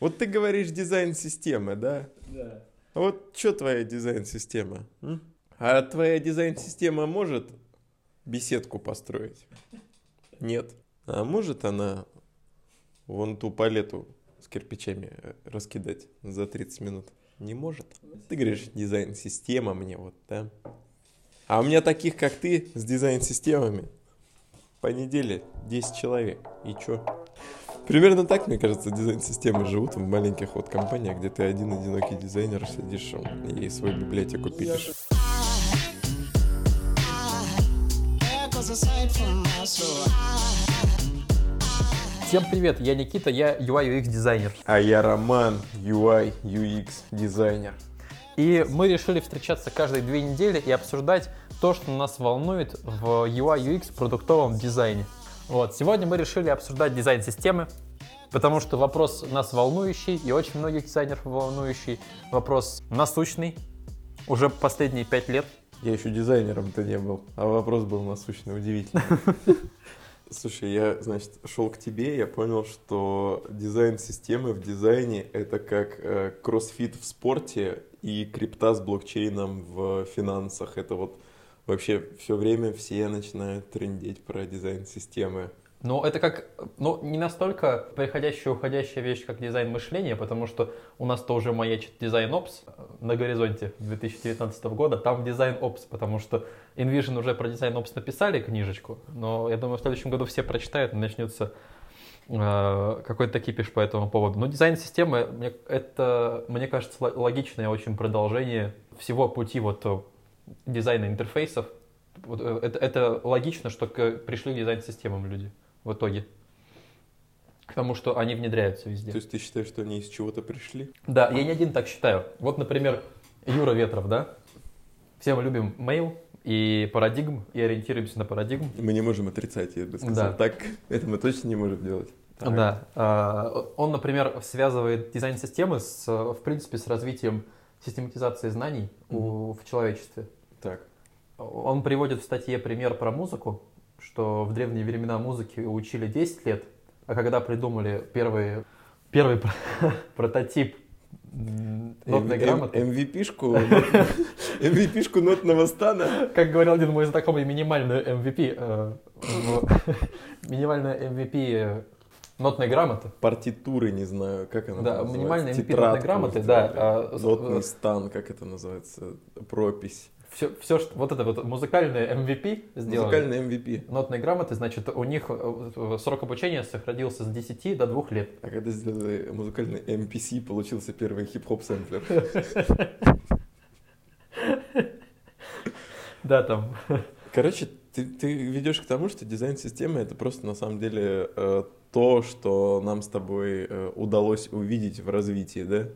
Вот ты говоришь дизайн системы, да? Да. А вот что твоя дизайн-система? А твоя дизайн-система может беседку построить? Нет. А может она вон ту палету с кирпичами э, раскидать за 30 минут? Не может. Ты говоришь, дизайн-система мне вот, да? А у меня таких, как ты, с дизайн-системами по неделе 10 человек. И чё? Примерно так, мне кажется, дизайн-системы живут в маленьких вот компаниях, где ты один одинокий дизайнер сидишь и свою библиотеку пилишь. Всем привет, я Никита, я UI UX дизайнер. А я Роман, UI, UX дизайнер. И мы решили встречаться каждые две недели и обсуждать то, что нас волнует в UI UX продуктовом дизайне. Вот, сегодня мы решили обсуждать дизайн системы, потому что вопрос нас волнующий и очень многих дизайнеров волнующий, вопрос насущный, уже последние пять лет. Я еще дизайнером-то не был, а вопрос был насущный, удивительный. Слушай, я, значит, шел к тебе, я понял, что дизайн системы в дизайне это как э, кроссфит в спорте и крипта с блокчейном в финансах. Это вот вообще все время все начинают трендеть про дизайн системы. Но это как, ну, не настолько приходящая уходящая вещь, как дизайн-мышление, потому что у нас-то уже маячит DesignOps на горизонте 2019 года, там DesignOps, потому что InVision уже про DesignOps написали книжечку, но я думаю, в следующем году все прочитают, и начнется э, какой-то кипиш по этому поводу. Но дизайн системы, мне, это, мне кажется, ло- логичное очень продолжение всего пути вот э, дизайна интерфейсов. Вот, э, это, это логично, что к- пришли к дизайн-системам люди в итоге. К тому, что они внедряются везде. То есть ты считаешь, что они из чего-то пришли? Да, я не один так считаю. Вот, например, Юра Ветров, да? Все мы любим mail и парадигм, и ориентируемся на парадигм. Мы не можем отрицать, я бы сказал. Да. Так, это мы точно не можем делать. Так. Да. а, Он, например, связывает дизайн системы с, в принципе, с развитием систематизации знаний у- в человечестве. Так. Он приводит в статье пример про музыку, что в древние времена музыки учили 10 лет, а когда придумали первый, первый про- прототип нотной М- грамоты, MVP-шку, MVP-шку нотного стана. как говорил один мой знакомый, минимальную MVP, э, минимальная MVP э, нотной грамоты. партитуры, не знаю, как она Да, называется, минимальная MVP нотной грамоты, да, а, Нотный стан, как это называется, пропись. Все, все, что, вот это вот музыкальное MVP сделали. Музыкальный MVP. Нотные грамоты, значит, у них э, э, срок обучения сохранился с 10 до 2 лет. А когда сделали музыкальный MPC, получился первый хип-хоп сэмплер. Да, там. Короче, ты, ты ведешь к тому, что дизайн системы это просто на самом деле э, то, что нам с тобой э, удалось увидеть в развитии, да?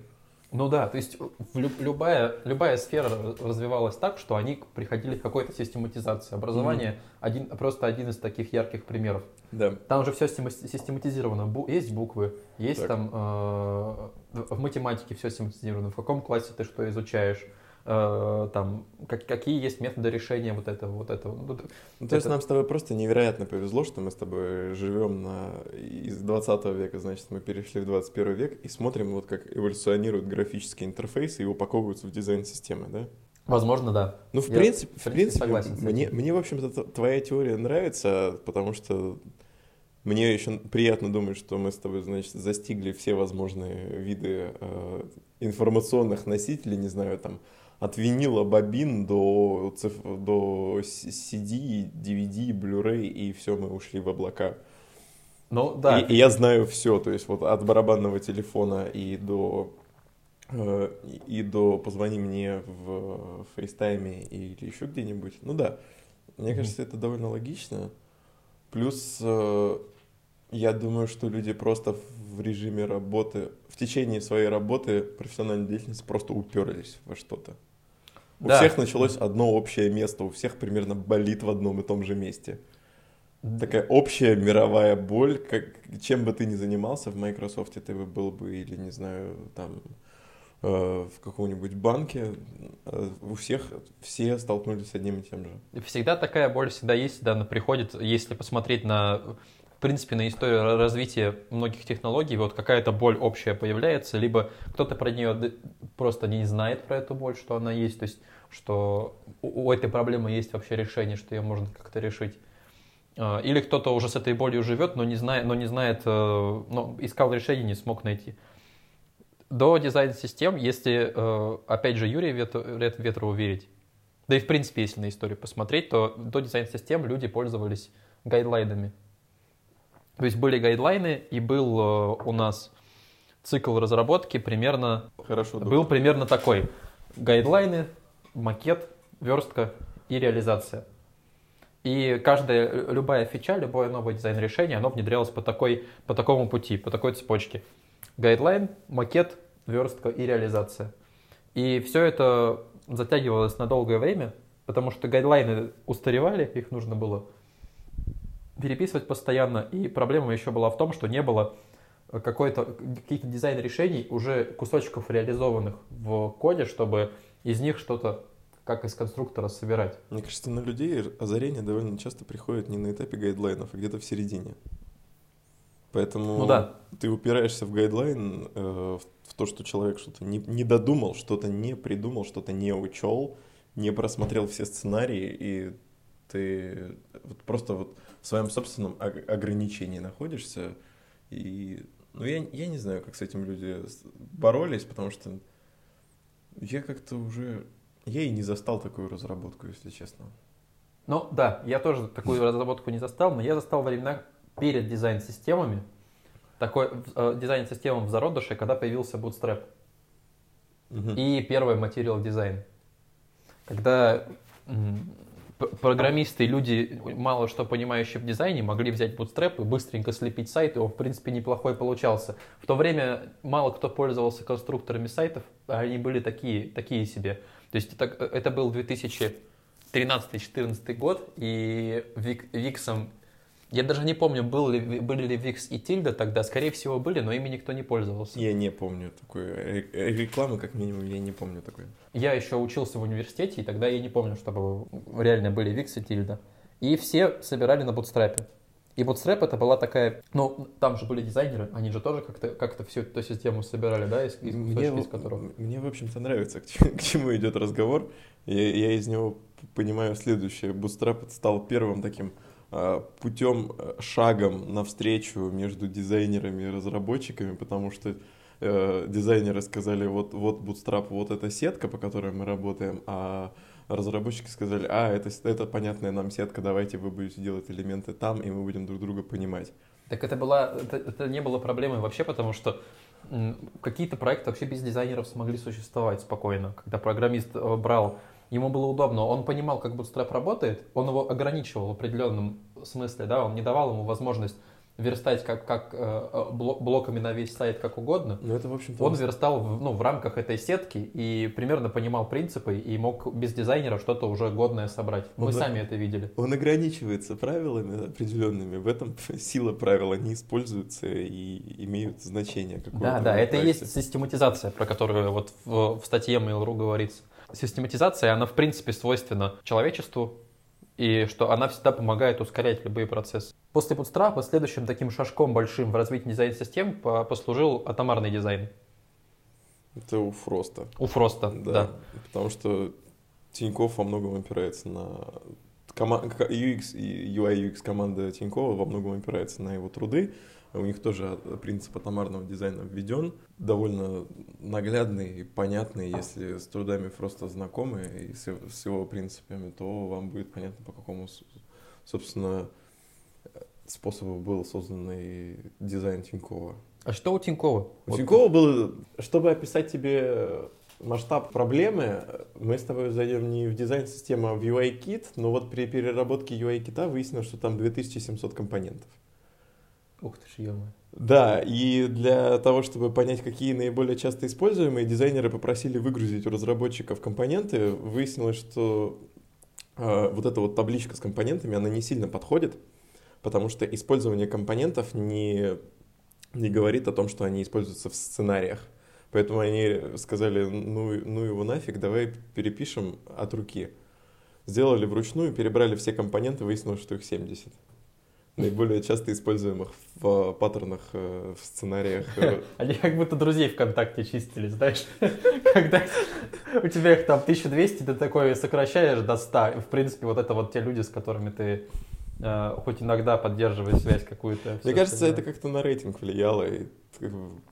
Ну да, то есть лю- любая, любая сфера развивалась так, что они приходили к какой-то систематизации. Образование один, просто один из таких ярких примеров. Да. Там же все систематизировано. Бу- есть буквы, есть Так. там э, в математике все систематизировано. В каком классе ты что изучаешь, э, там как- какие есть методы решения вот этого, вот этого. Ну, Ну, то есть Это- нам с тобой просто невероятно повезло, что мы с тобой живем на... из 20 века, значит, мы перешли в 21 век и смотрим, вот как эволюционируют графические интерфейсы и упаковываются в дизайн-системы, да? Возможно, да. Ну, в Я, принципе, в принципе, согласен мне, мне, в общем-то, твоя теория нравится, потому что мне еще приятно думать, что мы с тобой, значит, застигли все возможные виды э, информационных носителей, не знаю, там, от винила, бобин до, до CD, DVD, Blu-ray, и все, мы ушли в облака. Ну да. И, и я знаю все, то есть вот от барабанного телефона и до э, и до позвони мне в фейстайме или еще где-нибудь. Ну да, мне кажется, это довольно логично. Плюс э, я думаю, что люди просто в режиме работы, в течение своей работы, профессиональной деятельности просто уперлись во что-то. У Да. всех началось одно общее место, у всех примерно болит в одном и том же месте такая общая мировая боль, как, чем бы ты ни занимался в Microsoft, ты бы был бы или, не знаю, там э, в каком-нибудь банке, э, у всех все столкнулись с одним и тем же. Всегда такая боль всегда есть, всегда она приходит. Если посмотреть на принципе, на историю ра- развития многих технологий, вот какая-то боль общая появляется, либо кто-то про нее просто не знает про эту боль, что она есть, то есть, что у этой проблемы есть вообще решение, что ее можно как-то решить. А, Или кто-то уже с этой болью живет, но не знает, но не знает, но искал решение, не смог найти. До дизайн-систем, если, э, опять же, Вет- Ветрову верить, да и в принципе, если на историю посмотреть, то до дизайн-систем люди пользовались гайдлайнами. То есть были гайдлайны, и был э, у нас цикл разработки примерно, Хорошо, был примерно такой. Гайдлайны, макет, верстка и реализация. И каждая, любая фича, любое новое дизайн-решение, оно внедрялось по, такой, по такому пути, по такой цепочке. Гайдлайн, макет, верстка и реализация. И все это затягивалось на долгое время, потому что гайдлайны устаревали, их нужно было переписывать постоянно. И проблема еще была в том, что не было какой-то, каких-то дизайн-решений, уже кусочков реализованных в коде, чтобы из них что-то как из конструктора собирать. Мне кажется, на людей озарение довольно часто приходит не на этапе гайдлайнов, а где-то в середине. Поэтому Ну да. ты упираешься в гайдлайн, э, в, в то, что человек что-то не, не додумал, что-то не придумал, что-то не учел, не просмотрел все сценарии, и ты вот просто вот в своем собственном ог- ограничении находишься. И ну, я, я не знаю, как с этим люди боролись, потому что я как-то уже... Я и не застал такую разработку, если честно. Ну да, я тоже такую разработку не застал, но я застал времена перед дизайн-системами, такой э, дизайн-системам в зародыше, когда появился Bootstrap Мгм. и первый материал дизайн. Когда программисты и люди, мало что понимающие в дизайне, могли взять Bootstrap и быстренько слепить сайт, он, в принципе, неплохой получался. В то время мало кто пользовался конструкторами сайтов, а они были такие, такие себе. То есть это, это был 2013-2014 год, и Вик- Виксом, я даже не помню, был ли, были ли Викс и Тильда тогда, скорее всего были, но ими никто не пользовался. Я не помню такой э, рекламы, как минимум, я не помню такой. Я еще учился в университете, и тогда я не помню, чтобы реально были Викс и Тильда. И все собирали на бутстрапе. И Bootstrap это была такая, ну, там же были дизайнеры, они же тоже как-то как всю эту систему собирали, да, из, из Мне, кусочки, из которых. мне, в общем-то, нравится, к чему, к чему идет разговор. Я, я из него понимаю следующее. Bootstrap стал первым таким путем, а, шагом навстречу между дизайнерами и разработчиками, потому что э, дизайнеры сказали, вот, вот Bootstrap, вот эта сетка, по которой мы работаем, а разработчики сказали, а, это, это понятная нам сетка, давайте вы будете делать элементы там, и мы будем друг друга понимать. Так это была, это, это не было проблемой вообще, потому что какие-то проекты вообще без дизайнеров смогли существовать спокойно. Когда программист э, брал, ему было удобно, он понимал, как Bootstrap работает, он его ограничивал в определенном смысле, да, он не давал ему возможность верстать как, как э, э, бло- блоками на весь сайт как угодно. Но это, в общем-то, Он верстал в, ну, в рамках этой сетки и примерно понимал принципы и мог без дизайнера что-то уже годное собрать. Мы Ну да. сами это видели. Он ограничивается правилами определенными. В этом сила правил, они используются и имеют значение. Да, да, это и есть систематизация, про которую вот в, в статье Mail.ru говорится. Систематизация, она в принципе свойственна человечеству, и что она всегда помогает ускорять любые процессы. После Bootstrap следующим таким шажком большим в развитии дизайн-систем по- послужил атомарный дизайн. Это у Фроста. У Фроста, да. Потому что Тиньков во многом опирается на... UX и UI UX команда Тинькова во многом опирается на его труды. У них тоже принцип атомарного дизайна введен. Довольно наглядный и понятный. Если с трудами Фроста знакомы и с, его- с его принципами, то вам будет понятно, по какому, собственно, способу был созданный дизайн Тинькова. А что у Тинькова? У Вот Тинькова было, чтобы описать тебе масштаб проблемы, мы с тобой зайдем не в дизайн-систему, а в UI-кит, но вот при переработке UI-кита выяснилось, что там 2700 компонентов. Ух ты ж, ё Да, и для того, чтобы понять, какие наиболее часто используемые, дизайнеры попросили выгрузить у разработчиков компоненты. Выяснилось, что э, вот эта вот табличка с компонентами, она не сильно подходит, потому что использование компонентов не, не говорит о том, что они используются в сценариях. Поэтому они сказали, ну, ну его нафиг, давай перепишем от руки. Сделали вручную, перебрали все компоненты, выяснилось, что их 70. Наиболее часто используемых в паттернах, э, в сценариях. э, Они как будто друзей ВКонтакте чистили, знаешь. Когда у тебя их там 1200, ты такой сокращаешь до 100. И, в принципе, вот это вот те люди, с которыми ты э, хоть иногда поддерживаешь связь какую-то. Мне кажется, это как-то на рейтинг влияло. И,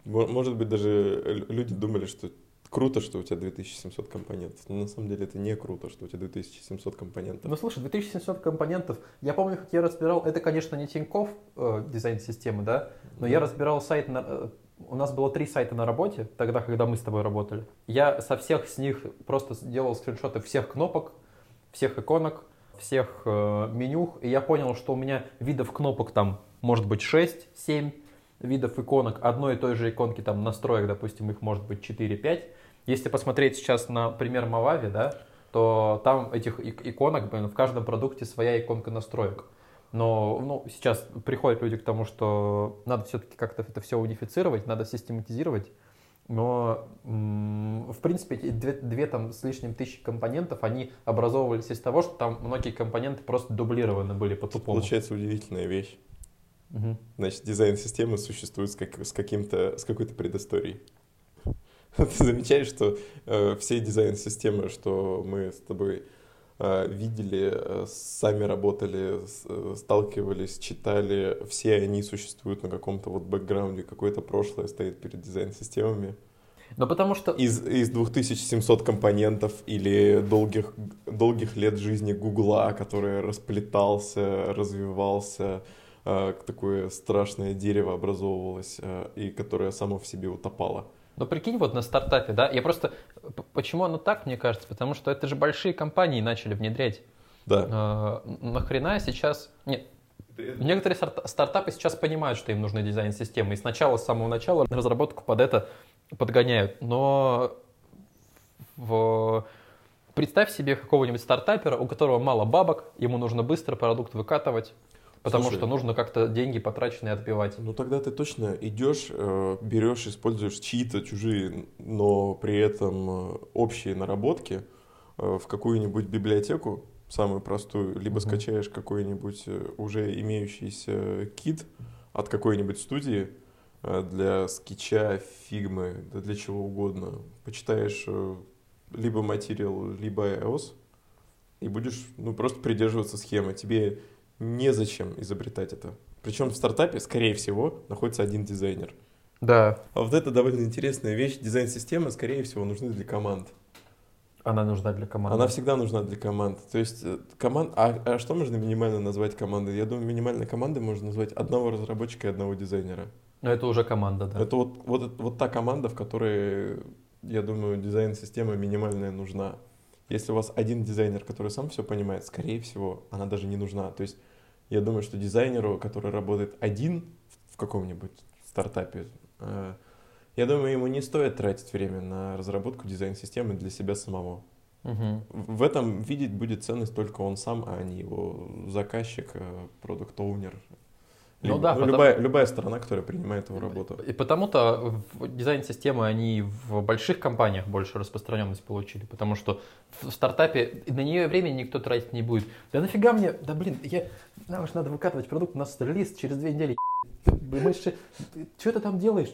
может быть, даже лю- люди думали, что круто, что у тебя 2700 компонентов. Но на самом деле это не круто, что у тебя 2700 компонентов. Ну слушай, 2700 компонентов. Я помню, как я разбирал, это, конечно, не Тиньков э, дизайн системы, да, но я разбирал сайт, на- э, у нас было три сайта на работе, тогда, когда мы с тобой работали. Я со всех с них просто делал скриншоты всех кнопок, всех иконок, всех э, меню, и я понял, что у меня видов кнопок там может быть 6-7 видов иконок, одной и той же иконки там настроек, допустим, их может быть 4-5. Если посмотреть сейчас на пример Мавави, да, то там этих ик- иконок, блин, в каждом продукте своя иконка настроек. Но ну, сейчас приходят люди к тому, что надо все-таки как-то это все унифицировать, надо систематизировать. Но, в принципе, эти две, две там с лишним тысячи компонентов, они образовывались из того, что там многие компоненты просто дублированы были по-тупому. Получается удивительная вещь. Мгм. Значит, дизайн системы существует с, как- с каким-то, с какой-то предысторией. Ты замечаешь, что э, все дизайн-системы, что мы с тобой э, видели, э, сами работали, с- э, сталкивались, читали, все они существуют на каком-то вот бэкграунде, какое-то прошлое стоит перед дизайн-системами. Ну, потому что... Из, из 2700 компонентов или долгих, долгих лет жизни Гугла, который расплетался, развивался, э, такое страшное дерево образовывалось, э, и которое само в себе утопало. Ну, прикинь, вот на стартапе, да, я просто... Почему оно так, мне кажется? Потому что это же большие компании начали внедрять. Да. Э, Нахрена сейчас... Нет, некоторые старт- стартапы сейчас понимают, что им нужны дизайн-системы, и сначала, с самого начала разработку под это подгоняют. Но в... представь себе какого-нибудь стартапера, у которого мало бабок, ему нужно быстро продукт выкатывать, потому Слушай. что нужно как-то деньги потраченные отбивать. Ну тогда ты точно идешь, э, берешь, используешь чьи-то чужие, но при этом э, общие наработки э, в какую-нибудь библиотеку, самую простую, либо Мгм. скачаешь какой-нибудь уже имеющийся кит от какой-нибудь студии для скетча, фигмы, да для чего угодно. Почитаешь либо материал, либо iOS, и будешь ну, просто придерживаться схемы. Тебе незачем изобретать это. Причем в стартапе, скорее всего, находится один дизайнер. Да, А вот это довольно интересная вещь. Дизайн-системы, скорее всего, нужны для команд. она нужна для команды. Она всегда нужна для команд. То есть э, команд... А, а что можно минимально назвать командой? Я думаю, минимальной командой можно назвать одного разработчика и одного дизайнера. Но это уже команда, да. Это вот, вот, вот та команда, в которой, я думаю, дизайн-система минимальная нужна. Если у вас один дизайнер, который сам все понимает, скорее всего, она даже не нужна. То есть я думаю, что дизайнеру, который работает один в каком-нибудь стартапе, э, я думаю, ему не стоит тратить время на разработку дизайн-системы для себя самого. Мгм. В в этом видеть будет ценность только он сам, а не его заказчик, продукт-оунер. Ну да, потому- любая, любая сторона, которая принимает его работу. И потому-то дизайн-системы, они в больших компаниях больше распространенность получили, потому что в стартапе на нее времени никто тратить не будет. Да нафига мне, да блин, я, нам же надо выкатывать продукт, у нас релиз через две недели. Мы же, что ты там делаешь?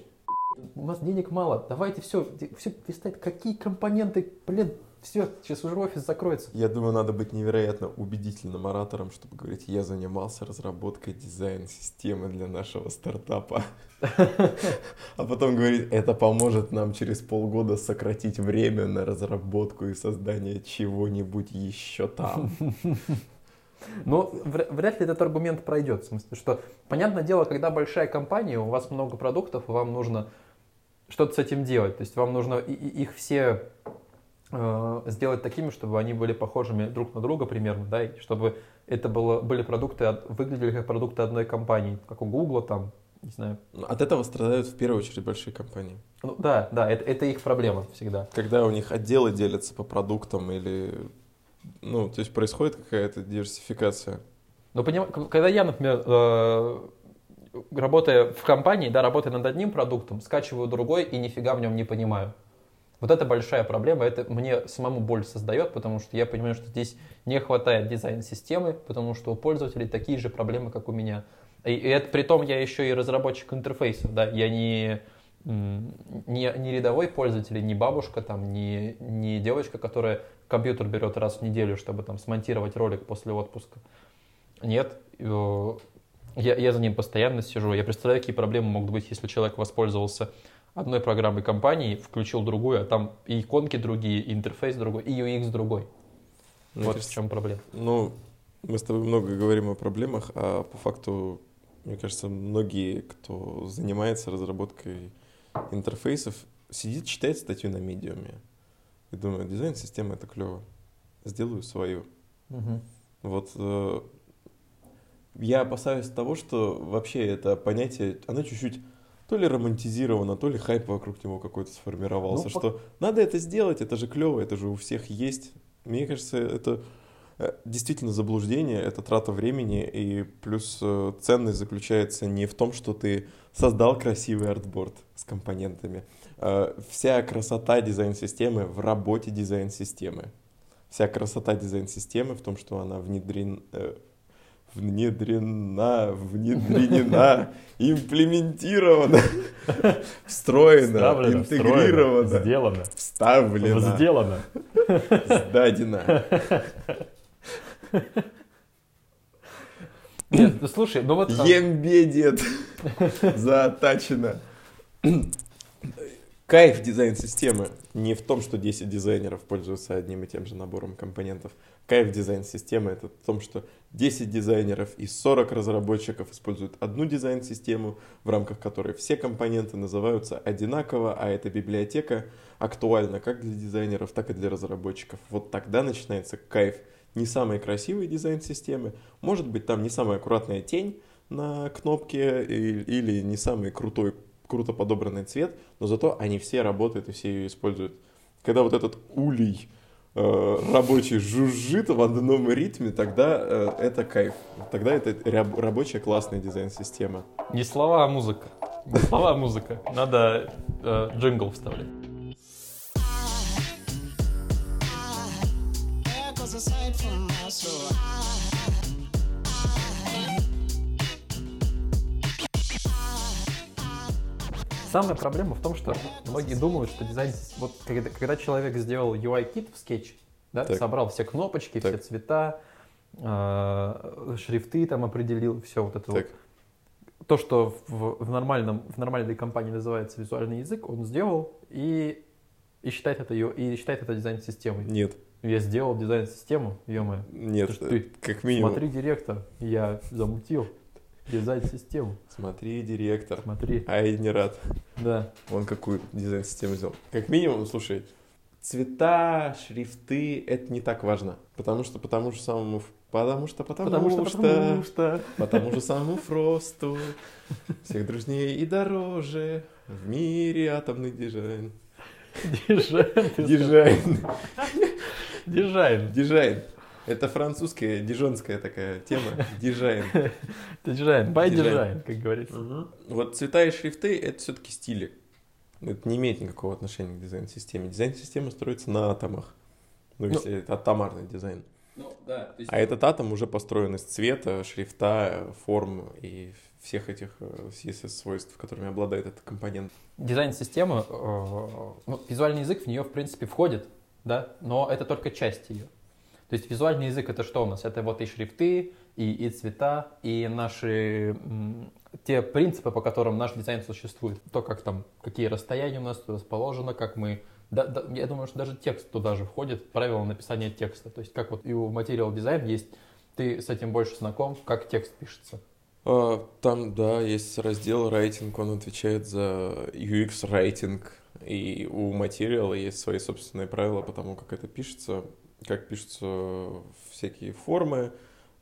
У нас денег мало, давайте все, все листать, какие компоненты, блин, все, сейчас уже офис закроется. Я думаю, надо быть невероятно убедительным оратором, чтобы говорить, я занимался разработкой дизайн-системы для нашего стартапа. А потом говорить, это поможет нам через полгода сократить время на разработку и создание чего-нибудь еще там. Но вря- вряд ли этот аргумент пройдет. В смысле, что, понятное дело, когда большая компания, у вас много продуктов, и вам нужно что-то с этим делать. То есть вам нужно их все сделать такими, чтобы они были похожими друг на друга примерно, да, и чтобы это было, были продукты, выглядели как продукты одной компании, как у Гугла там, не знаю. От этого страдают в первую очередь большие компании. Ну, да, да, это, это их проблема всегда. Когда у них отделы делятся по продуктам или... Ну, то есть происходит какая-то диверсификация. Но поним- к- когда я, например, э, работая в компании, да, работая над одним продуктом, скачиваю другой и нифига в нем не понимаю. Вот это большая проблема, это мне самому боль создает, потому что я понимаю, что здесь не хватает дизайн-системы, потому что у пользователей такие же проблемы, как у меня. И, и это при том я еще и разработчик интерфейсов, да, я не, не, не рядовой пользователь, не бабушка, там, не, не девочка, которая компьютер берет раз в неделю, чтобы там смонтировать ролик после отпуска. Нет, э, я, я за ним постоянно сижу. Я представляю, какие проблемы могут быть, если человек воспользовался одной программой компании, включил другую, а там и иконки другие, и интерфейс другой, и UX другой. Мне вот кажется, в чем проблема. Ну, мы с тобой много говорим о проблемах, а по факту, мне кажется, многие, кто занимается разработкой интерфейсов, сидит, читает статью на медиуме и думает, дизайн-система это клево, сделаю свою. Мгм. Вот э, я опасаюсь того, что вообще это понятие, оно чуть-чуть то ли романтизировано, то ли хайп вокруг него какой-то сформировался, Ну, что надо это сделать, это же клево, это же у всех есть. Мне кажется, это э, действительно заблуждение, это трата времени, и плюс э, ценность заключается не в том, что ты создал красивый артборд с компонентами. Э, Вся красота дизайн-системы в работе дизайн-системы. Вся красота дизайн-системы в том, что она внедрен, э, внедрена, внедрена, имплементирована, встроена, Вставлено, интегрирована, встроено, сделано, вставлена, сделано. сдадена. Нет, ну слушай, ну вот... а, Ембедет. Кайф дизайн-системы не в том, что 10 дизайнеров пользуются одним и тем же набором компонентов. Кайф дизайн-системы это в том, что 10 дизайнеров и 40 разработчиков используют одну дизайн-систему, в рамках которой все компоненты называются одинаково, а эта библиотека актуальна как для дизайнеров, так и для разработчиков. Вот тогда начинается кайф не самой красивой дизайн-системы, может быть там не самая аккуратная тень на кнопке или не самый крутой, круто подобранный цвет, но зато они все работают и все ее используют. Когда вот этот улей э, рабочий жужжит в одном ритме, тогда э, это кайф. Тогда это ряб- рабочая классная дизайн-система. Не слова, а музыка. Не слова, а музыка. Надо э, джингл вставлять. There goes a sight from my soul. Самая проблема в том, что многие думают, что дизайн... Вот когда, когда человек сделал UI-кит в скетч, да, Так. собрал все кнопочки, Так. все цвета, э, шрифты там определил, все вот это Так, вот. То, что в, в нормальном, в нормальной компании называется визуальный язык, он сделал и, и считает это, и считает это дизайн-системой. нет, Я сделал дизайн-систему, ё нет, Ты ж ты как минимум. Смотри, директор, я замутил дизайн-систему. Смотри, директор. Смотри, А я не рад. да. Он какую дизайн-систему сделал. Как минимум, слушай, цвета, шрифты, это не так важно. Потому что по тому же самому... Потому что, потому, Потому что, что, потому что... по тому же самому Фросту, всех дружнее и дороже, в мире атомный дизайн. Дизайн. Дизайн. Дизайн. Дизайн. Это французская, дижонская такая тема. Дизайн. Дизайн. By design. design, как говорится. Вот цвета и шрифты — это все-таки стили. Это не имеет никакого отношения к дизайн-системе. Дизайн-система строится на атомах. Ну, Ну, если это атомарный дизайн. Ну, да. А этот атом уже построен из цвета, шрифта, форм и всех этих э, CSS-свойств, которыми обладает этот компонент. Дизайн-система, э, ну, визуальный язык в нее, в принципе, входит, да, но это только часть ее. То есть визуальный язык это что у нас? Это вот и шрифты, и, и цвета, и наши те принципы, по которым наш дизайн существует. То, как там, какие расстояния у нас тут расположено, как мы... да- да, я думаю, что даже текст туда же входит, правила написания текста. То есть как вот и у Material Design есть, ты с этим больше знаком, как текст пишется. А, Там, да, есть раздел райтинг, он отвечает за UX райтинг, и у материала есть свои собственные правила по тому, как это пишется, как пишутся всякие формы,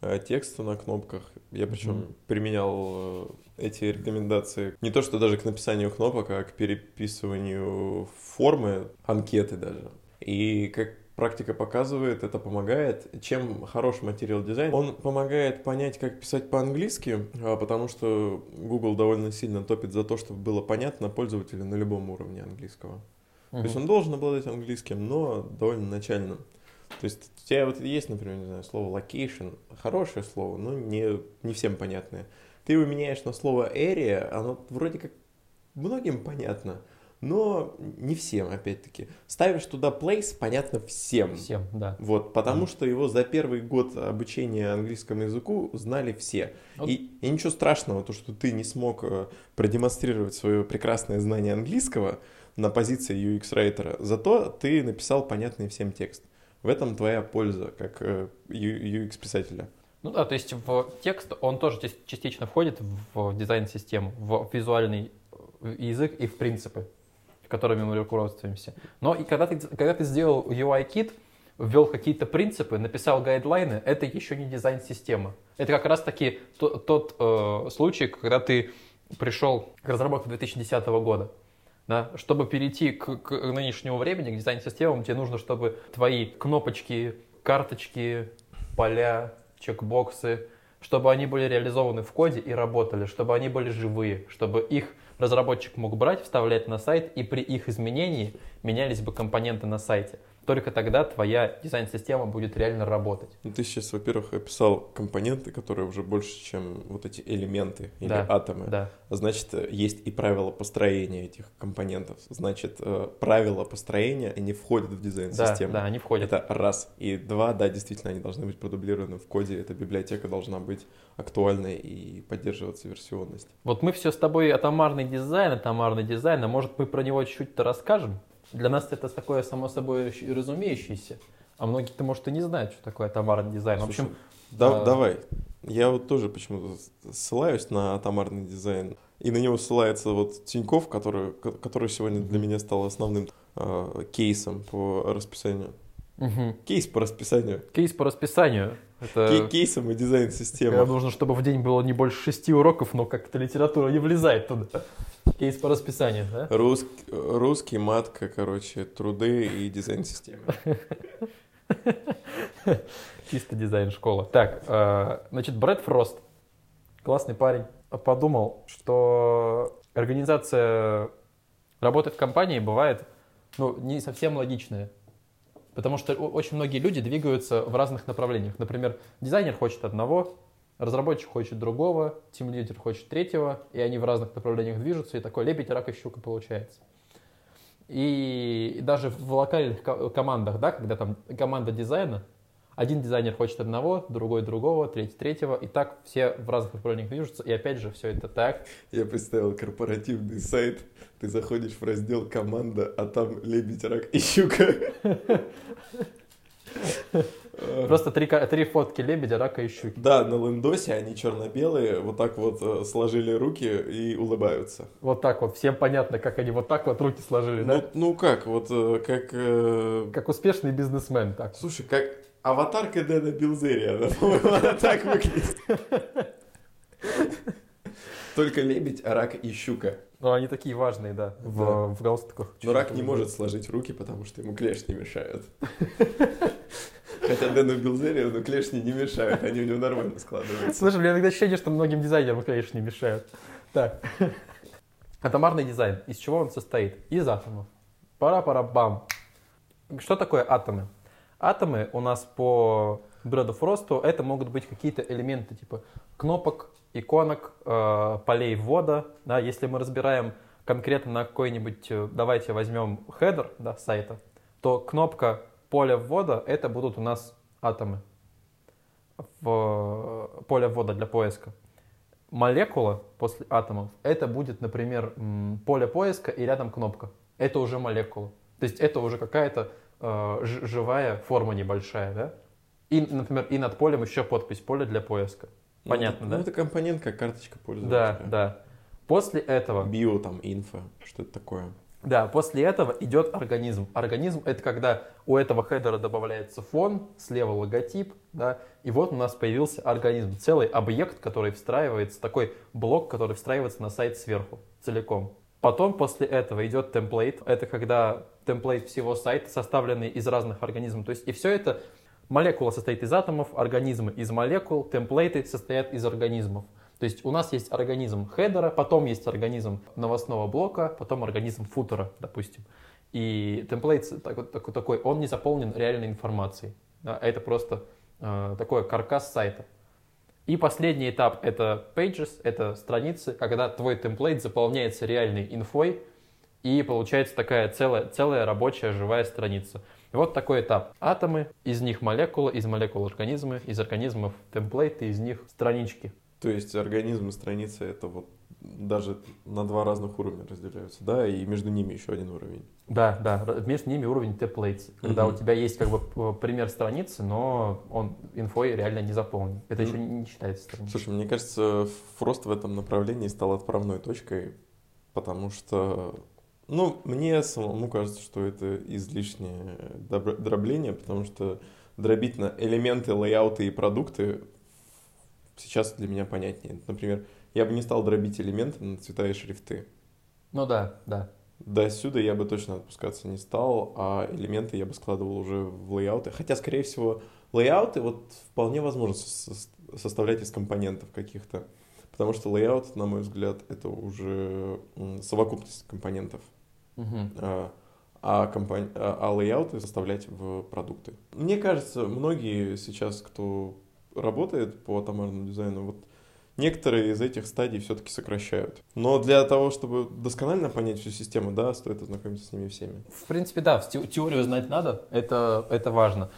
э, тексты на кнопках. Я причем Мгм. применял э, эти рекомендации не то, что даже к написанию кнопок, а к переписыванию формы, анкеты даже. И как практика показывает, это помогает. Чем хорош материал дизайн? Он помогает понять, как писать по-английски, а, потому что Google довольно сильно топит за то, чтобы было понятно пользователю на любом уровне английского. То есть он должен обладать английским, но довольно начальным. То есть у тебя вот есть, например, не знаю, слово location, хорошее слово, но не, не всем понятное. Ты его меняешь на слово area, оно вроде как многим понятно, но не всем, опять-таки. Ставишь туда place, понятно всем. Всем, да. Вот, потому Мгм. что его за первый год обучения английскому языку знали все. Вот. И, и ничего страшного, то, что ты не смог э, продемонстрировать свое прекрасное знание английского на позиции UX-райтера, зато ты написал понятный всем текст. В этом твоя польза, как э, UX-писателя. Ну да, то есть в текст он тоже част- частично входит в дизайн-систему, в визуальный э, язык и в принципы, которыми мы руководствуемся. Но и когда ты, когда ты сделал UI-кит, ввел какие-то принципы, написал гайдлайны, это еще не дизайн-система. Это как раз-таки то- тот э, случай, когда ты пришел к разработке 2010 года. Да, чтобы перейти к, к нынешнему времени, к дизайн-системам, тебе нужно, чтобы твои кнопочки, карточки, поля, чекбоксы, чтобы они были реализованы в коде и работали, чтобы они были живые, чтобы их разработчик мог брать, вставлять на сайт, и при их изменении менялись бы компоненты на сайте. Только тогда твоя дизайн-система будет реально работать. Ну, ты сейчас, во-первых, описал компоненты, которые уже больше, чем вот эти элементы или Да, атомы. Да. Значит, э, есть и правила построения этих компонентов. Значит, э, правила построения, они входят в Да, дизайн-систему. да, они входят. Это раз. И два, да, действительно, они должны быть продублированы в коде. Эта библиотека должна быть актуальной и поддерживаться версионность. Вот мы все с тобой атомарный дизайн, атомарный дизайн, а может мы про него что-то расскажем? Для нас это такое само собой разумеющееся. А многие-то, может, и не знают, что такое атомарный дизайн. В общем, Слушай, да- а- давай. Я вот тоже почему-то ссылаюсь на атомарный дизайн. И на него ссылается вот Тиньков, который, ко- который сегодня для меня стал основным э, кейсом по расписанию. мгм. Кейс по расписанию. кейс по расписанию. Это Кей- кейсом и когда дизайн-система. нужно, чтобы в день было не больше шести уроков, но как-то литература не влезает туда. Кейс по расписанию, да? Рус- русский, матка, короче, труды и дизайн-система. Чисто дизайн школа. Так, э, значит, Брэд Фрост, классный парень, подумал, что организация работы в компании бывает ну, не совсем логичная. Потому что очень многие люди двигаются в разных направлениях. Например, дизайнер хочет одного, разработчик хочет другого, тимлидер хочет третьего, и они в разных направлениях движутся, и такой лебедь, рак и щука получается. И даже в локальных ко- командах, да, когда там команда дизайна, один дизайнер хочет одного, другой другого, третий третьего, и так все в разных направлениях движутся, и опять же все это так. Я представил корпоративный сайт, ты заходишь в раздел «Команда», а там лебедь, рак и щука. Просто три, три фотки лебедя, рака и щуки. Да, на лендосе они черно-белые, вот так вот э, сложили руки и улыбаются. Вот так вот, всем понятно, как они вот так вот руки сложили, Ну, да? ну как, вот э, как... э, Как успешный бизнесмен, так. Слушай, как аватарка Дэна Билзерия, да, по-моему, она так выглядит. Только лебедь, а рак и щука. Ну, они такие важные, да, в, Да. в галстуках. Но рак не может сложить руки, потому что ему клешни мешают. Хотя Дэну Билзерию, но клешни не мешают, они у него нормально складываются. Слушай, у меня иногда ощущение, что многим дизайнерам, не мешают. Так. Атомарный дизайн. Из чего он состоит? Из атомов. Пара-пара-бам. Что такое атомы? Атомы у нас по Брэду Фросту это могут быть какие-то элементы типа кнопок, иконок, э, полей ввода. Да, если мы разбираем конкретно на какой-нибудь, э, давайте возьмем хедер да, сайта, то кнопка поля ввода это будут у нас атомы в поле ввода для поиска. Молекула после атомов это будет, например, поле поиска и рядом кнопка. Это уже молекула. То есть это уже какая-то э, живая форма небольшая, да? И, например, и над полем еще подпись поле для поиска. Понятно, ну, да? Ну, это компонент, как карточка Да, пользователя. да. После этого Био, там, инфо, что это такое? Да, после этого идет организм. Организм это когда у этого хедера добавляется фон, слева логотип, да, и вот у нас появился организм, целый объект, который встраивается, такой блок, который встраивается на сайт сверху целиком. Потом после этого идет template. Это когда template всего сайта, составленный из разных организмов. То есть и все это молекула состоит из атомов, организмы из молекул, template ы состоят из организмов. То есть у нас есть организм хедера, потом есть организм новостного блока, потом организм футера, допустим. И template такой, он не заполнен реальной информацией. Да, это просто э, такой каркас сайта. И последний этап это pages, это страницы, когда твой template заполняется реальной инфой, и получается такая целая, целая рабочая живая страница. И вот такой этап. Атомы, из них молекулы, из молекул организмы, из организмов темплейты, из них странички. То есть организм и страница это вот даже на два разных уровня разделяются, да, и между ними еще один уровень. Да, да, между ними уровень templates, когда Мгм. у тебя есть как бы п- пример страницы, но он инфой реально не заполнен. Это Мгм. еще не считается страницей. Слушай, мне кажется, Фрост в этом направлении стал отправной точкой, потому что, ну, мне самому кажется, что это излишнее добро- дробление, потому что дробить на элементы, лейауты и продукты сейчас для меня понятнее. Например, я бы не стал дробить элементы на цвета и шрифты. Ну да, да. До сюда я бы точно отпускаться не стал, а элементы я бы складывал уже в лейауты. Хотя, скорее всего, лейауты вот вполне возможно со- составлять из компонентов каких-то. Потому что layout, на мой взгляд, это уже совокупность компонентов. А, а, компон- а, а layout ы составлять в продукты. Мне кажется, многие сейчас, кто работает по атомарному дизайну, вот некоторые из этих стадий все-таки сокращают. Но для того, чтобы досконально понять всю систему, да, стоит ознакомиться с ними всеми. В принципе, да, теорию знать надо, это, это важно.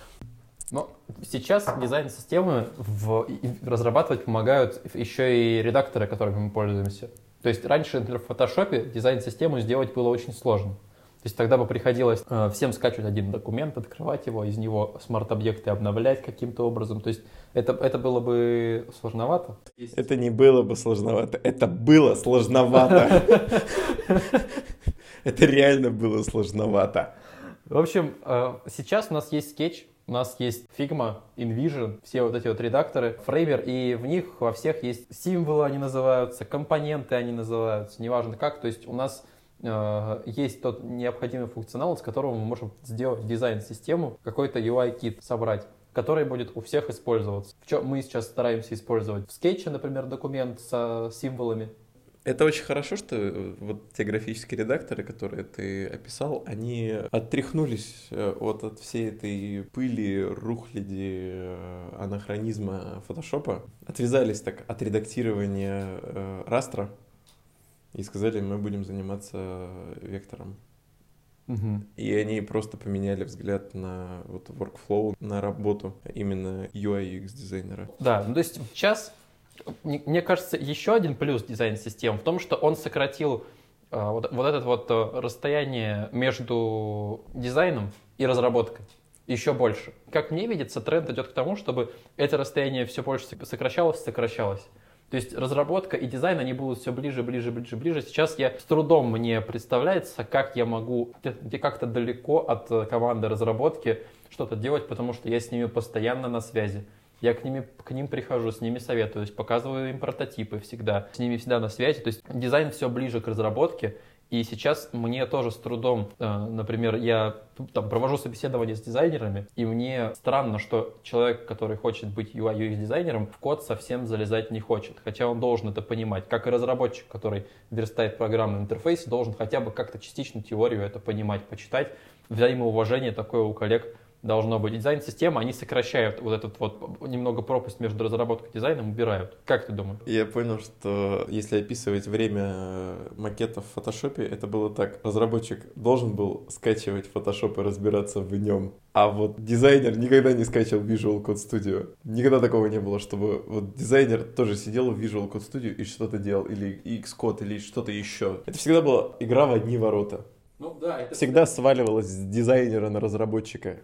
Но сейчас дизайн системы в, разрабатывать помогают еще и редакторы, которыми мы пользуемся. То есть раньше, например, в фотошопе дизайн-систему сделать было очень сложно. То есть тогда бы приходилось э, всем скачивать один документ, открывать его, из него смарт-объекты обновлять каким-то образом. То есть это, это было бы сложновато. Это не было бы сложновато, это было сложновато. Это реально было сложновато. В общем, э, сейчас у нас есть скетч, у нас есть Figma, InVision, все вот эти вот редакторы, Framer, и в них во всех есть символы, они называются, компоненты они называются, неважно как. То есть у нас э, есть тот необходимый функционал, с которого мы можем сделать дизайн-систему, какой-то UI-кит собрать который будет у всех использоваться. В чем мы сейчас стараемся использовать? В скетче, например, документ со символами. Это очень хорошо, что э, вот те графические редакторы, которые ты описал, они оттряхнулись э, вот от всей этой пыли, рухляди, э, анахронизма фотошопа, отвязались так от редактирования э, растра и сказали, мы будем заниматься вектором. И они просто поменяли взгляд на вот workflow, на работу именно UI UX дизайнера. Да, ну то есть сейчас, мне кажется, еще один плюс дизайн-систем в том, что он сократил а, вот, вот это вот э, расстояние между дизайном и разработкой еще больше. Как мне видится, тренд идет к тому, чтобы это расстояние все больше сокращалось, сокращалось. То есть разработка и дизайн, они будут все ближе, ближе, ближе, ближе. Сейчас я с трудом мне представляется, как я могу где- как-то далеко от э, команды разработки что-то делать, потому что я с ними постоянно на связи. Я к, ними, к ним прихожу, с ними советуюсь, показываю им прототипы всегда, с ними всегда на связи. То есть дизайн все ближе к разработке, и сейчас мне тоже с трудом, э, например, я там провожу собеседование с дизайнерами, и мне странно, что человек, который хочет быть UI UX дизайнером, в код совсем залезать не хочет, хотя он должен это понимать, как и разработчик, который верстает программный интерфейс, должен хотя бы как-то частично теорию это понимать, почитать. Взаимоуважение такое у коллег должно быть. Дизайн-системы, они сокращают вот этот вот немного пропасть между разработкой и дизайном, убирают. Как ты думаешь? Я понял, что если описывать время э, макетов в фотошопе, это было так. Разработчик должен был скачивать фотошоп и разбираться в нем. А вот дизайнер никогда не скачивал Visual Code Studio. Никогда такого не было, чтобы вот дизайнер тоже сидел в Visual Code Studio и что-то делал, или Xcode, или что-то еще. Это всегда была игра в одни ворота. Ну да, это Всегда сваливалось с дизайнера на разработчика.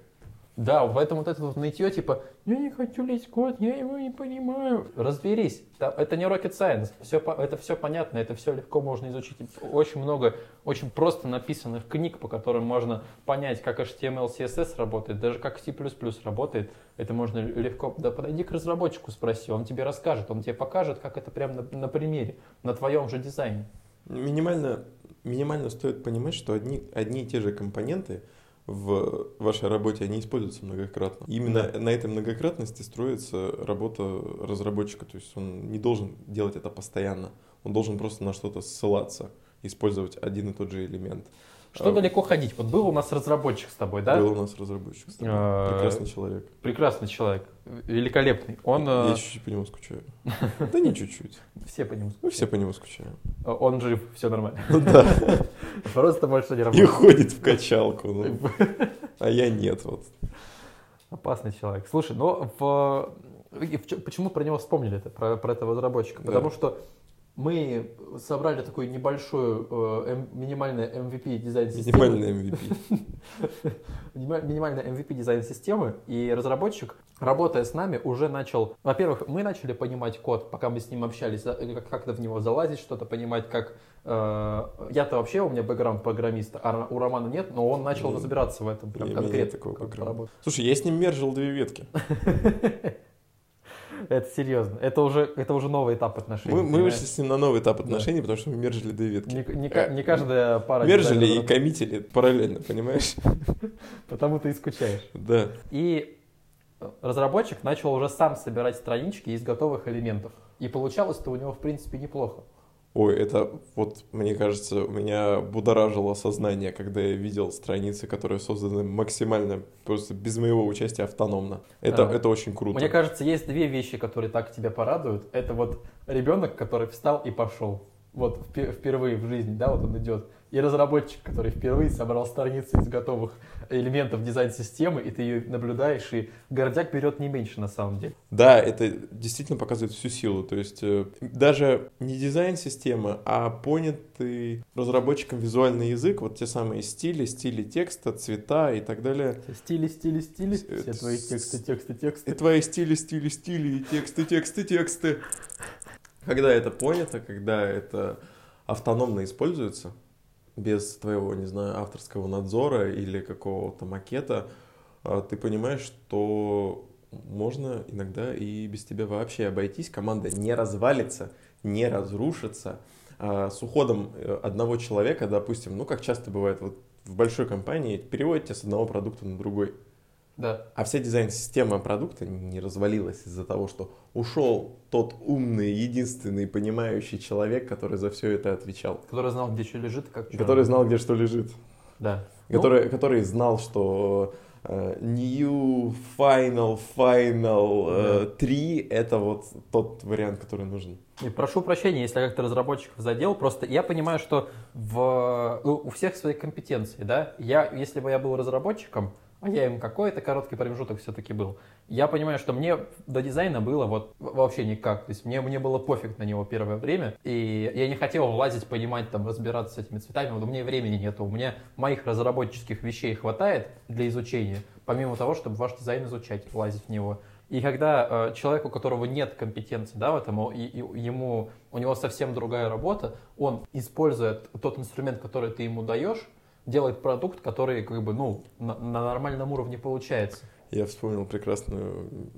Да, поэтому вот это вот нытье, типа, я не хочу лезть код, я его не понимаю. Разберись, это не rocket science, все, это все понятно, это все легко можно изучить. Очень много, очень просто написанных книг, по которым можно понять, как HTML, CSS работает, даже как C++ работает. Это можно легко, да подойди к разработчику, спроси, он тебе расскажет, он тебе покажет, как это прямо на, на примере, на твоем же дизайне. Минимально, минимально стоит понимать, что одни, одни и те же компоненты в вашей работе, они используются многократно. Именно на этой многократности строится работа разработчика. То есть он не должен делать это постоянно. Он должен просто на что-то ссылаться, использовать один и тот же элемент. Что А, далеко ходить? Вот был у нас разработчик с тобой, да? Был у нас разработчик. с тобой. А, Прекрасный человек. Прекрасный человек, великолепный. Он, Я э, чуть-чуть по нему скучаю. Да не чуть-чуть. все по нему, Мы все по нему скучаем. он жив, все нормально. Ну да. Просто больше не И работает. ходит в качалку. ну. А я нет. Вот. Опасный человек. Слушай, но в... и в почему про него вспомнили это, про, про этого разработчика? Да. Потому что мы собрали такую небольшую э, эм- минимальное MVP дизайн систему. Минимальный MVP. Минима- минимальная MVP дизайн системы, и разработчик, работая с нами, уже начал... Во-первых, мы начали понимать код, пока мы с ним общались, как-то в него залазить, что-то понимать, как... э, Я-то вообще, у меня бэкграунд программиста, а у Романа нет, но он начал разбираться в этом прям конкретно. Слушай, я с ним мержил две ветки. Это серьезно. Это уже, это уже новый этап отношений. Мы, мы вышли с ним на новый этап Да. отношений, потому что мы мержили две ветки. Не, не ка- не каждая пара... Мержили и коммитили параллельно, понимаешь? Потому ты и скучаешь. Да. И разработчик начал уже сам собирать странички из готовых элементов. И получалось-то у него, в принципе, неплохо. Ой, это вот, мне кажется, у меня будоражило сознание, когда я видел страницы, которые созданы максимально, просто без моего участия автономно. Это, Да. это очень круто. Мне кажется, есть две вещи, которые так тебя порадуют. Это вот ребенок, который встал и пошел. Вот впе- впервые в жизни, да, вот он идет. И разработчик, который впервые собрал страницы из готовых элементов дизайн-системы, и ты ее наблюдаешь, и гордяк берет не меньше на самом деле. Да, это действительно показывает всю силу. То есть э, даже не дизайн-система, а понятый разработчиком визуальный язык, вот те самые стили, стили текста, цвета и так далее. Стили, стили, стили, все Это твои тексты, тексты, тексты. И твои стили, стили, стили, и тексты, тексты, тексты. Когда это понято, когда это автономно используется, без твоего, не знаю, авторского надзора или какого-то макета, а, ты понимаешь, что можно иногда и без тебя вообще обойтись. Команда не развалится, не разрушится. А С уходом э, одного человека, допустим, ну как часто бывает вот в большой компании, переводят тебя с одного продукта на другой. Да. А вся дизайн-система продукта не развалилась из-за того, что ушел тот умный, единственный, понимающий человек, который за все это отвечал. Который знал, где что лежит, как чё. Который знал, где что лежит. Да. Ну, Который, который знал, что э, New Final Final э, 3 это вот тот вариант, который нужен. И прошу прощения, если я как-то разработчиков задел, просто я понимаю, что в, ну, у всех свои компетенции, да, я, если бы я был разработчиком, а я им какой-то короткий промежуток все-таки был, я понимаю, что мне до дизайна было вот вообще никак, то есть мне, мне было пофиг на него первое время, и я не хотел влазить, понимать, там, разбираться с этими цветами, вот у меня времени нету, у меня моих разработческих вещей хватает для изучения, помимо того, чтобы ваш дизайн изучать, влазить в него. И когда э, человек, у которого нет компетенции да, в этом, и, и ему, у него совсем другая работа, он использует тот инструмент, который ты ему даешь, делает продукт, который как бы, ну, на, на нормальном уровне получается. Я вспомнил прекрасную,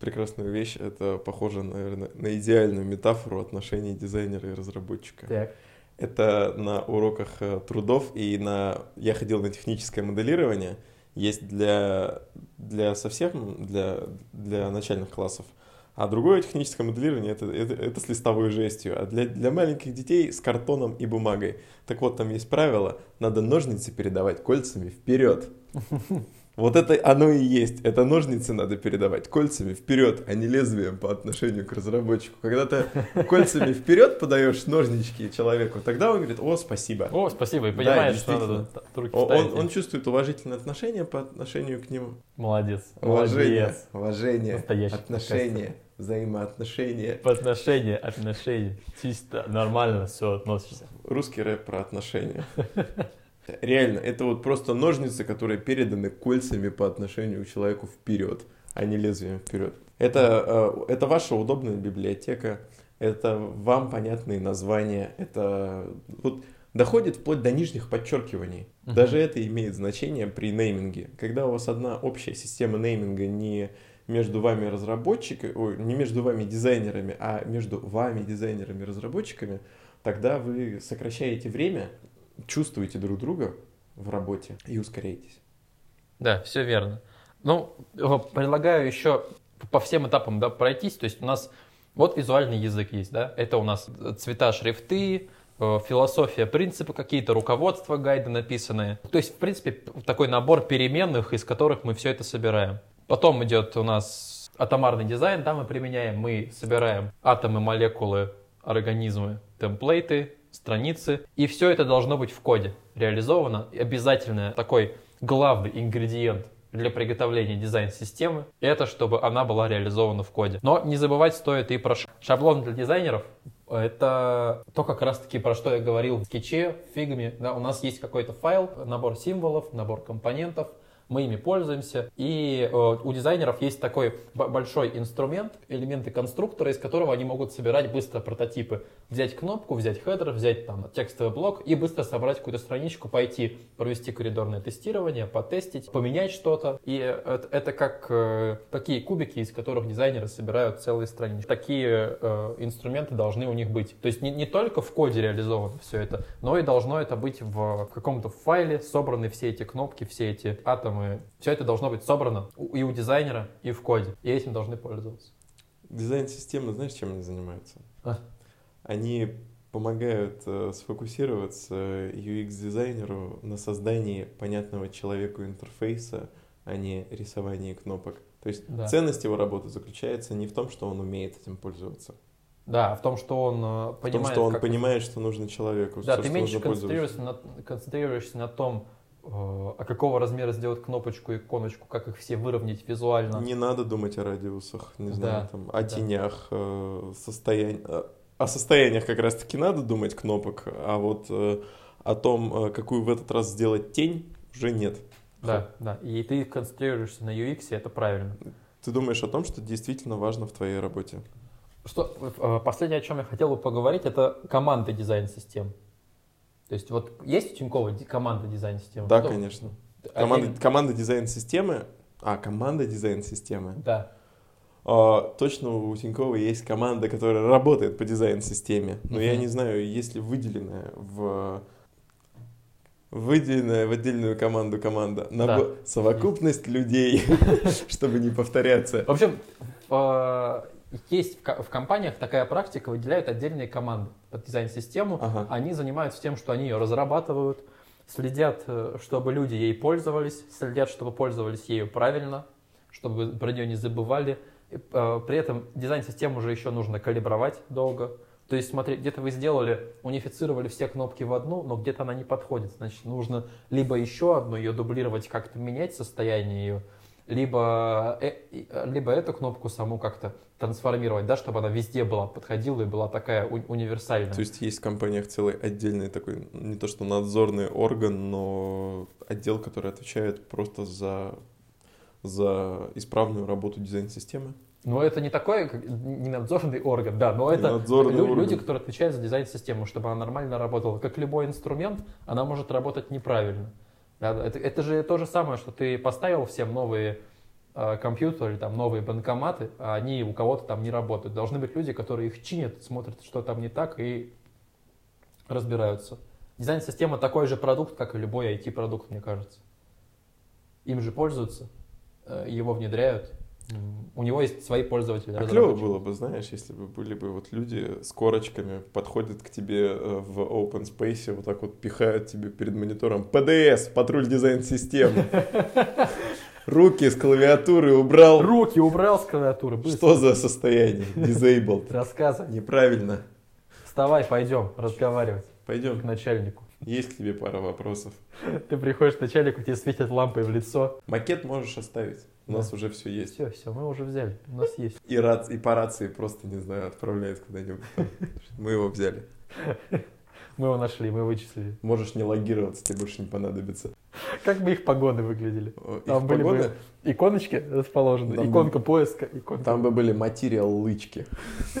прекрасную вещь. Это похоже, наверное, на идеальную метафору отношений дизайнера и разработчика. Так. Это на уроках э, трудов и на... Я ходил на техническое моделирование. Есть для, для совсем, для, для начальных классов. А другое техническое моделирование это, это, это с листовой жестью. А для, для маленьких детей с картоном и бумагой. Так вот, там есть правило. Надо ножницы передавать кольцами вперед. Вот это оно и есть. Это ножницы надо передавать кольцами вперед, а не лезвием по отношению к разработчику. Когда ты кольцами вперед подаешь ножнички человеку, тогда он говорит, о, спасибо. О, спасибо, и Да, понимаешь, что надо руки Он, он- он чувствует уважительное отношение по отношению к нему. Молодец, Уважение, молодец. уважение, Настоящий отношения, взаимоотношения. Отношения, отношения, чисто, нормально все относишься. Русский рэп про отношения. Реально, это вот просто ножницы, которые переданы кольцами по отношению к человеку вперед, а не лезвием вперед. Это, э, это ваша удобная библиотека, это вам понятные названия, это вот доходит вплоть до нижних подчеркиваний. Даже это имеет значение при нейминге. Когда у вас одна общая система нейминга не между вами разработчиками, ой, не между вами дизайнерами, а между вами дизайнерами и разработчиками, тогда вы сокращаете время, чувствуете друг друга в работе и ускоряетесь. Да, все верно. Ну, э, предлагаю еще по всем этапам да, пройтись. То есть у нас вот визуальный язык есть, да, это у нас цвета, шрифты, э, философия, принципы какие-то, руководства, гайды написанные. То есть, в принципе, такой набор переменных, из которых мы все это собираем. Потом идет у нас атомарный дизайн, да, мы применяем, мы собираем атомы, молекулы, организмы, темплейты, страницы, и все это должно быть в коде реализовано. И обязательно такой главный ингредиент для приготовления дизайн-системы, это чтобы она была реализована в коде. Но не забывать стоит и про шаблон для дизайнеров. Это то как раз-таки про что я говорил в скетче, в фигме. Да, у нас есть какой-то файл, набор символов, набор компонентов, мы ими пользуемся. И э, у дизайнеров есть такой большой инструмент, элементы конструктора, из которого они могут собирать быстро прототипы. Взять кнопку, взять хедер, взять там текстовый блок и быстро собрать какую-то страничку, пойти провести коридорное тестирование, потестить, поменять что-то. И это, это как э, такие кубики, из которых дизайнеры собирают целые странички. Такие э, инструменты должны у них быть. То есть не, не только в коде реализовано все это, но и должно это быть в каком-то файле, собраны все эти кнопки, все эти атомы. Все это должно быть собрано и у дизайнера, и в коде. И этим должны пользоваться. Дизайн-системы, знаешь, чем они занимаются? А. Они помогают э, сфокусироваться UX-дизайнеру на создании понятного человеку интерфейса, а не рисовании кнопок. То есть Да. ценность его работы заключается не в том, что он умеет этим пользоваться, Да, в том, что он э, в том, понимает, что он как- понимает, что нужно человеку. Да, всё, ты меньше концентрируешься на, концентрируешься на том, а какого размера сделать кнопочку и иконочку, как их все выровнять визуально. Не надо думать о радиусах, не Да, знаю, там, о да. тенях, э, состоянь... э, О состояниях как раз-таки надо думать кнопок, а вот э, о том, э, какую в этот раз сделать тень, уже нет. Да, да. И ты концентрируешься на UX, и это правильно. Ты думаешь о том, что действительно важно в твоей работе. Что, э, последнее, о чем я хотел бы поговорить, это команды дизайн-систем. То есть вот есть у Тинькова команда дизайн-системы? Да, Что- конечно. А Команда, я- команда дизайн-системы... А, команда дизайн-системы. Да. А, точно у Тинькова есть команда, которая работает по дизайн-системе. Но я Мгм. не знаю, есть ли выделенная в выделенная в отдельную команду команда. Набор- Совокупность людей, чтобы не повторяться. В общем, э, есть в ко- в компаниях такая практика, выделяют отдельные команды под дизайн-систему. Ага. Они занимаются тем, что они ее разрабатывают, следят, э, чтобы люди ей пользовались, следят, чтобы пользовались ею правильно, чтобы про нее не забывали. И, э, При этом дизайн-систему уже еще нужно калибровать долго. То есть, смотри, где-то вы сделали, унифицировали все кнопки в одну, но где-то она не подходит. Значит, нужно либо еще одну ее дублировать, как-то менять состояние ее, либо, э, либо эту кнопку саму как-то трансформировать, да, чтобы она везде была, подходила и была такая у- универсальная. То есть есть в компаниях целый отдельный такой, не то что надзорный орган, но отдел, который отвечает просто за, за исправную работу дизайн-системы. Но это не такой, не надзорный орган, да, но Не это лю- орган. люди, которые отвечают за дизайн-систему, чтобы она нормально работала. Как любой инструмент, она может работать неправильно. Да, это, это же то же самое, что ты поставил всем новые компьютеры, там, новые банкоматы, а они у кого-то там не работают. Должны быть люди, которые их чинят, смотрят, что там не так и разбираются. Дизайн-система такой же продукт, как и любой IT-продукт, мне кажется. Им же пользуются, э, его внедряют. У него есть свои пользователи. А клево было бы, знаешь, если бы были бы вот люди с корочками, подходят к тебе э, в open space, вот так вот пихают тебе перед монитором ПДС, патруль дизайн-системы. Руки с клавиатуры убрал. Руки убрал с клавиатуры, быстро. Что за состояние? Disabled. Рассказывай. Неправильно. Вставай, пойдем разговаривать к Пойдем. начальнику. Есть к тебе пара вопросов. Ты приходишь к начальнику, тебе светят лампой в лицо. Макет можешь оставить. У нас уже все есть. Все, все, мы уже взяли. У нас есть. И, рац... и по рации просто, не знаю, отправляют куда-нибудь. Мы его взяли. Мы его нашли, мы вычислили. Можешь не логироваться, тебе больше не понадобится. Как бы их погоны выглядели? О, их Там были погоны? бы иконочки расположены, Там иконка поиска, иконка... Там бы были материал лычки.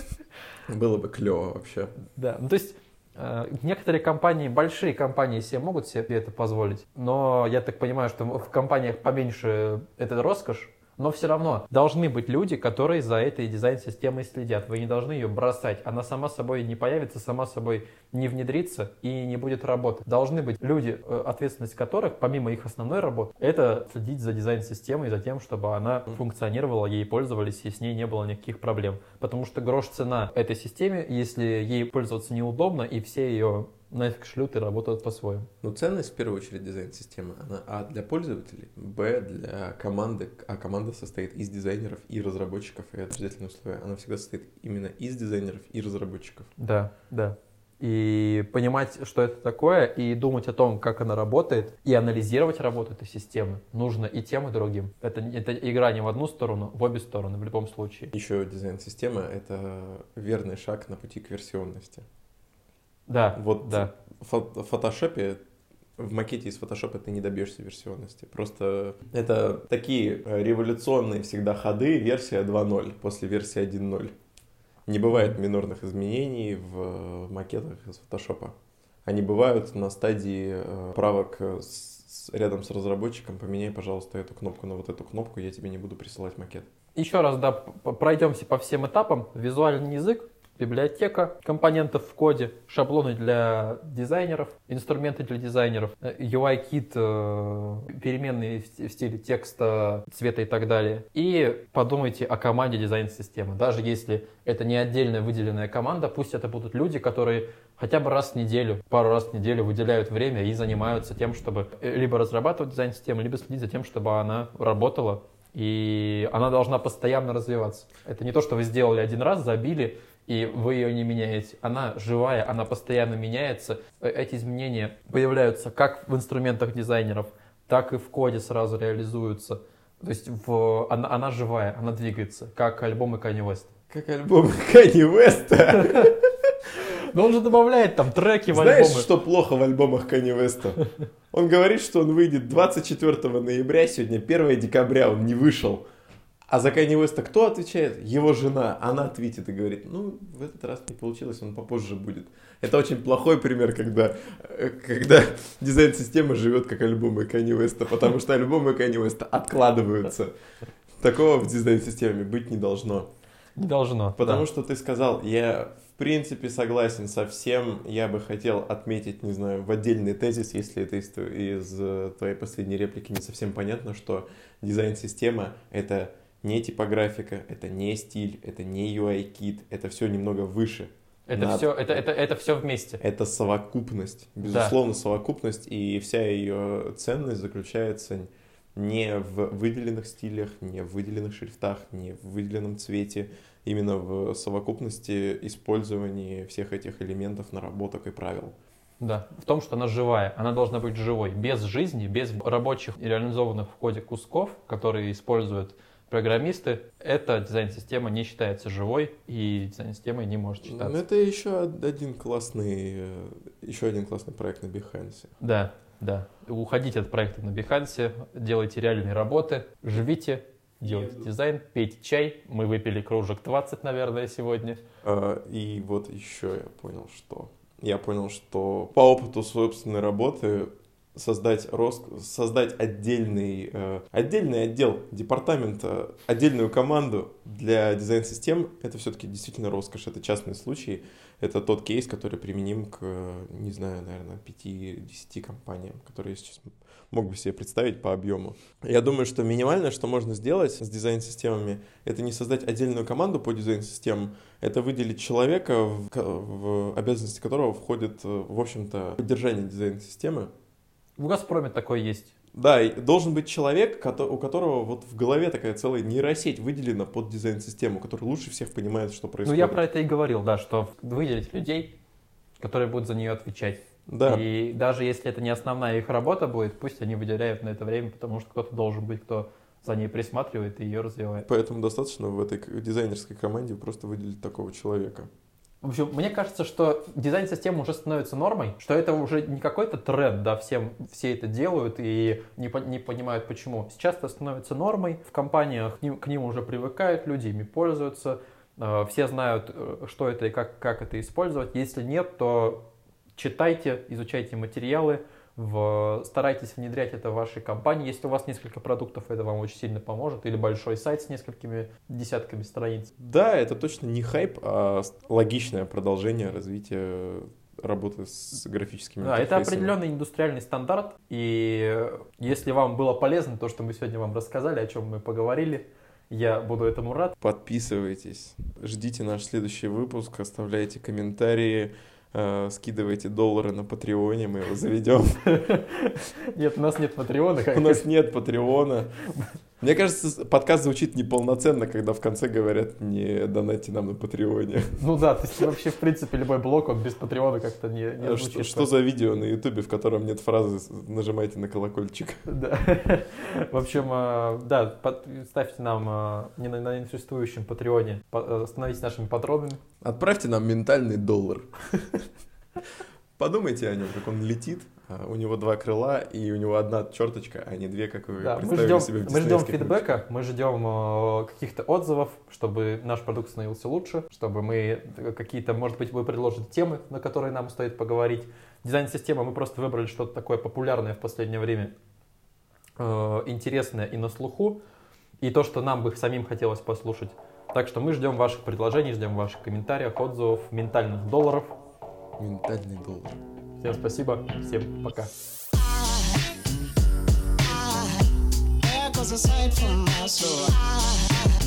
Было бы клево вообще. Да, ну то есть э, некоторые компании, большие компании себе могут себе это позволить, но я так понимаю, что в компаниях поменьше это роскошь, Но все равно должны быть люди, которые за этой дизайн-системой следят. Вы не должны ее бросать. Она сама собой не появится, сама собой не внедрится и не будет работать. Должны быть люди, э, ответственность которых, помимо их основной работы, это следить за дизайн-системой, за тем, чтобы она функционировала, ей пользовались, и с ней не было никаких проблем. Потому что грош цена этой системе, если ей пользоваться неудобно, и все ее нафиг шлют и работают по-своему. Ну, ценность в первую очередь дизайн-системы, она А для пользователей, Б для команды, а команда состоит из дизайнеров и разработчиков, и обязательное условие. Она всегда состоит именно из дизайнеров и разработчиков. Да, да. И понимать, что это такое, и думать о том, как она работает, и анализировать работу этой системы нужно и тем, и другим. Это, это игра не в одну сторону, в обе стороны в любом случае. Еще дизайн-система — это верный шаг на пути к версионности. Да, Вот да. в фо- в фотошопе, в макете из фотошопа ты не добьешься версионности. Просто это такие э, революционные всегда ходы, версия 2.0 после версии 1.0. Не бывает минорных изменений в э, макетах из фотошопа. Они бывают на стадии э, правок с- рядом с разработчиком. Поменяй, пожалуйста, эту кнопку на вот эту кнопку, я тебе не буду присылать макет. Еще раз, да, пройдемся по всем этапам. Визуальный язык, библиотека компонентов в коде, шаблоны для дизайнеров, инструменты для дизайнеров, э, UI-кит, э, переменные в ст- в стиле текста, цвета и так далее. И подумайте о команде дизайн-системы. Даже если это не отдельная выделенная команда, пусть это будут люди, которые хотя бы раз в неделю, пару раз в неделю выделяют время и занимаются тем, чтобы э, либо разрабатывать дизайн-систему, либо следить за тем, чтобы она работала и она должна постоянно развиваться. Это не то, что вы сделали один раз, забили, и вы ее не меняете. Она живая, она постоянно меняется. Э, Эти изменения появляются как в инструментах дизайнеров, так и в коде сразу реализуются. То есть в, она, она живая, она двигается, как альбомы Kanye West. Как альбом Kanye West. Но он же добавляет там треки в Знаешь, альбомы. что плохо в альбомах Kanye West? Он говорит, что он выйдет 24 ноября, сегодня 1 декабря, он не вышел. А за Kanye West кто отвечает? Его жена. Она твитит и говорит, ну, в этот раз не получилось, он попозже будет. Это очень плохой пример, когда, э, когда дизайн-система живет как альбомы Kanye West, потому что альбомы Kanye West откладываются. Такого в дизайн-системе быть не должно. Не должно. Потому да. что ты сказал, я в принципе согласен со всем. Я бы хотел отметить, не знаю, в отдельный тезис, если это из, из, э, твоей последней реплики не совсем понятно, что дизайн-система — это не типографика, это не стиль, это не UI-кит, это все немного выше. Это Над- все, это, это, это все вместе. Это совокупность, безусловно, совокупность, и вся ее ценность заключается не в выделенных стилях, не в выделенных шрифтах, не в выделенном цвете, именно в совокупности использования всех этих элементов, наработок и правил. Да, в том, что она живая. Она должна быть живой. Без жизни, без рабочих и реализованных в коде кусков, которые используют программисты, эта дизайн-система не считается живой, и дизайн-системой не может Ну, считаться. Это еще один классный, э, еще один классный проект на Behance. Да, да. Уходите от проекта на Behance, делайте реальные работы, живите, делайте дизайн, пейте чай. Мы выпили кружек 20, наверное, сегодня. А, И вот еще я понял, что... Я понял, что по опыту собственной работы создать, рос... создать отдельный, э, отдельный отдел департамента, отдельную команду для дизайн-систем, это все-таки действительно роскошь, это частный случай, это тот кейс, который применим к, не знаю, наверное, 5-10 компаниям, которые я сейчас мог бы себе представить по объему. Я думаю, что минимальное, что можно сделать с дизайн-системами, это не создать отдельную команду по дизайн-системам, это выделить человека, в, в обязанности которого входит, э, в общем-то, поддержание дизайн-системы. В «Газпроме» такой есть. Да, и должен быть человек, у которого вот в голове такая целая нейросеть выделена под дизайн-систему, который лучше всех понимает, что Ну, происходит. я про это и говорил, да, что выделить людей, которые будут за нее отвечать. Да, И даже если это не основная их работа будет, пусть они выделяют на это время, потому что кто-то должен быть, кто за ней присматривает и ее развивает. поэтому достаточно в этой дизайнерской команде просто выделить такого человека. В общем, мне кажется, что дизайн-система уже становится нормой, что это уже не какой-то тренд, да, всем, все это делают и не, не понимают почему. Сейчас это становится нормой, в компаниях к ним, к ним уже привыкают, люди ими пользуются, э, все знают, э, что это и как, как это использовать. Если нет, то читайте, изучайте материалы, в... старайтесь внедрять это в вашей компании. Если у вас несколько продуктов, это вам очень сильно поможет. Или большой сайт с несколькими десятками страниц. Да, это точно не хайп, а логичное продолжение развития работы с графическими Да, это определенный индустриальный стандарт. И если вам было полезно то, что мы сегодня вам рассказали, о чем мы поговорили, я буду этому рад. Подписывайтесь, ждите наш следующий выпуск, оставляйте комментарии, э, скидывайте доллары на Патреоне, мы его заведем. Нет, у нас нет Патреона. У нас нет Патреона. Мне кажется, подкаст звучит неполноценно, когда в конце говорят, не донайте нам на Патреоне. Ну да, то есть вообще, в принципе, любой блок, он без Патреона как-то не, не Что, звучит. что за видео на Ютубе, в котором нет фразы «нажимайте на колокольчик»? Да. В общем, э, да, ставьте нам э, не на, на несуществующем Патреоне, э, становитесь нашими патронами. Отправьте нам ментальный доллар. Подумайте о нем, как он летит. А, У него два крыла, и у него одна черточка, а не две, как вы Да, мы представили ждем, себе в мы ждем фидбэка, мы ждем э, каких-то отзывов, чтобы наш продукт становился лучше, чтобы мы э, какие-то, может быть, вы предложите темы, на которые нам стоит поговорить. Дизайн-система мы просто выбрали что-то такое популярное в последнее время, э, интересное и на слуху, и то, что нам бы самим хотелось послушать. Так что мы ждем ваших предложений, ждем ваших комментариев, отзывов, ментальных долларов. Ментальный доллар. Всем спасибо, всем пока. My soul.